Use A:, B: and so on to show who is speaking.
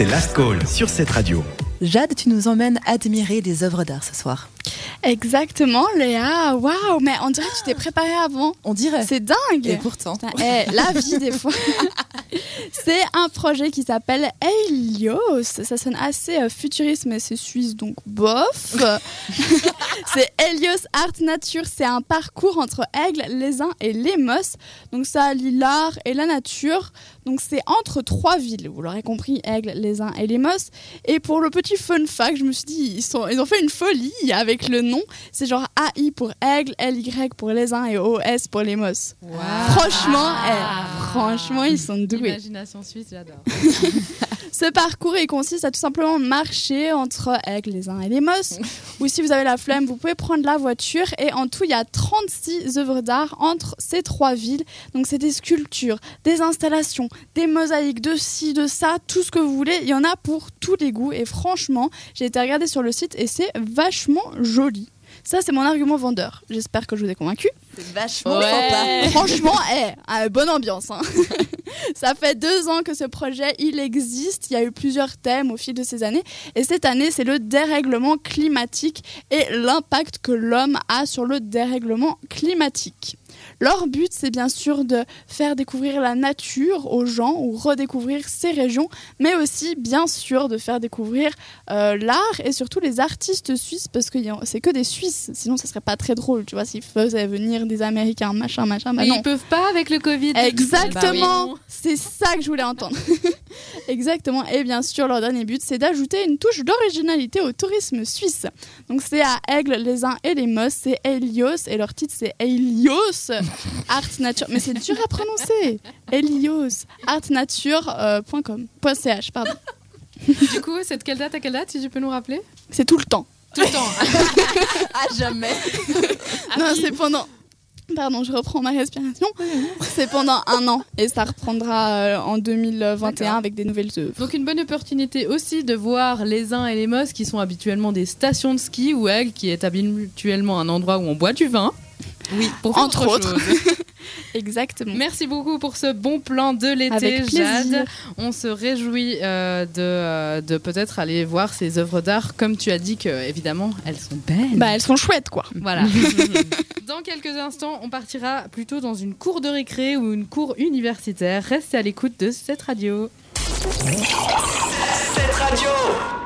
A: c'est Last Call sur cette radio.
B: Jade, tu nous emmènes admirer des œuvres d'art ce soir.
C: Exactement, Léa. Waouh, mais on dirait que tu t'es préparée avant.
B: On dirait.
C: C'est dingue.
B: Et pourtant.
C: Eh, la vie des fois. c'est un projet qui s'appelle Helios. Ça sonne assez euh, futuriste, mais c'est suisse, donc bof. c'est Helios Art Nature. C'est un parcours entre Aigle, les uns et les Mosses. Donc ça allie l'art et la nature. Donc c'est entre trois villes. Vous l'aurez compris, Aigle, les uns et les Mosses. Et pour le petit fun fact, je me suis dit, ils, sont, ils ont fait une folie avec le nom. C'est genre AI pour Aigle, LY pour les uns et OS pour les Mosses. Franchement, eh, franchement, ils sont doués.
D: Imagination suisse, j'adore.
C: Ce parcours, il consiste à tout simplement marcher entre Aigle, les uns et les Mosses. Ou si vous avez la flemme, vous pouvez prendre la voiture. Et en tout, il y a 36 œuvres d'art entre ces trois villes. Donc, c'est des sculptures, des installations, des mosaïques, de ci, de ça, tout ce que vous voulez. Il y en a pour tous les goûts. Et franchement, j'ai été regarder sur le site et c'est vachement joli. Ça, c'est mon argument vendeur. J'espère que je vous ai convaincu.
B: C'est vachement
C: Ouais.
B: sympa.
C: Franchement, eh, euh, bonne ambiance. hein. Ça fait deux ans que ce projet il existe. Il y a eu plusieurs thèmes au fil de ces années. Et cette année, c'est le dérèglement climatique et l'impact que l'homme a sur le dérèglement climatique. Leur but, c'est bien sûr de faire découvrir la nature aux gens ou redécouvrir ces régions, mais aussi, bien sûr, de faire découvrir euh, l'art et surtout les artistes suisses, parce que c'est que des Suisses. Sinon, ça serait pas très drôle, tu vois, s'ils faisaient venir des Américains, machin, machin. Bah
D: Mais
C: non.
D: ils peuvent pas avec le Covid.
C: Exactement,
D: Bah oui.
C: c'est ça que je voulais entendre. Exactement, et bien sûr, leur dernier but, c'est d'ajouter une touche d'originalité au tourisme suisse. Donc c'est à Aigle, les uns et les Mosses, c'est Helios, et leur titre c'est Helios Art Nature. Mais c'est dur à prononcer. Helios artnature.com. .ch, pardon.
D: Du coup, c'est de quelle date à quelle date, si tu peux nous rappeler?
C: C'est tout le temps.
D: Tout le temps.
B: À jamais.
C: Non, c'est pendant. Pardon, je reprends ma respiration. C'est pendant un an et ça reprendra euh, en 2021
D: D'accord.
C: avec des nouvelles œuvres.
D: Donc une bonne opportunité aussi de voir les uns et les Mosses qui sont habituellement des stations de ski ou Aigle qui est habituellement un endroit où on boit du vin.
B: Oui,
D: pour
C: Entre
D: autre
C: autres. Exactement.
D: Merci beaucoup pour ce bon plan de l'été. Jade. On se réjouit euh, de, euh, de peut-être aller voir ces œuvres d'art. Comme tu as dit que, évidemment, elles sont belles.
C: Bah, elles sont chouettes, quoi.
D: Voilà. dans quelques instants, on partira plutôt dans une cour de récré ou une cour universitaire. Restez à l'écoute de cette radio.
A: Cette radio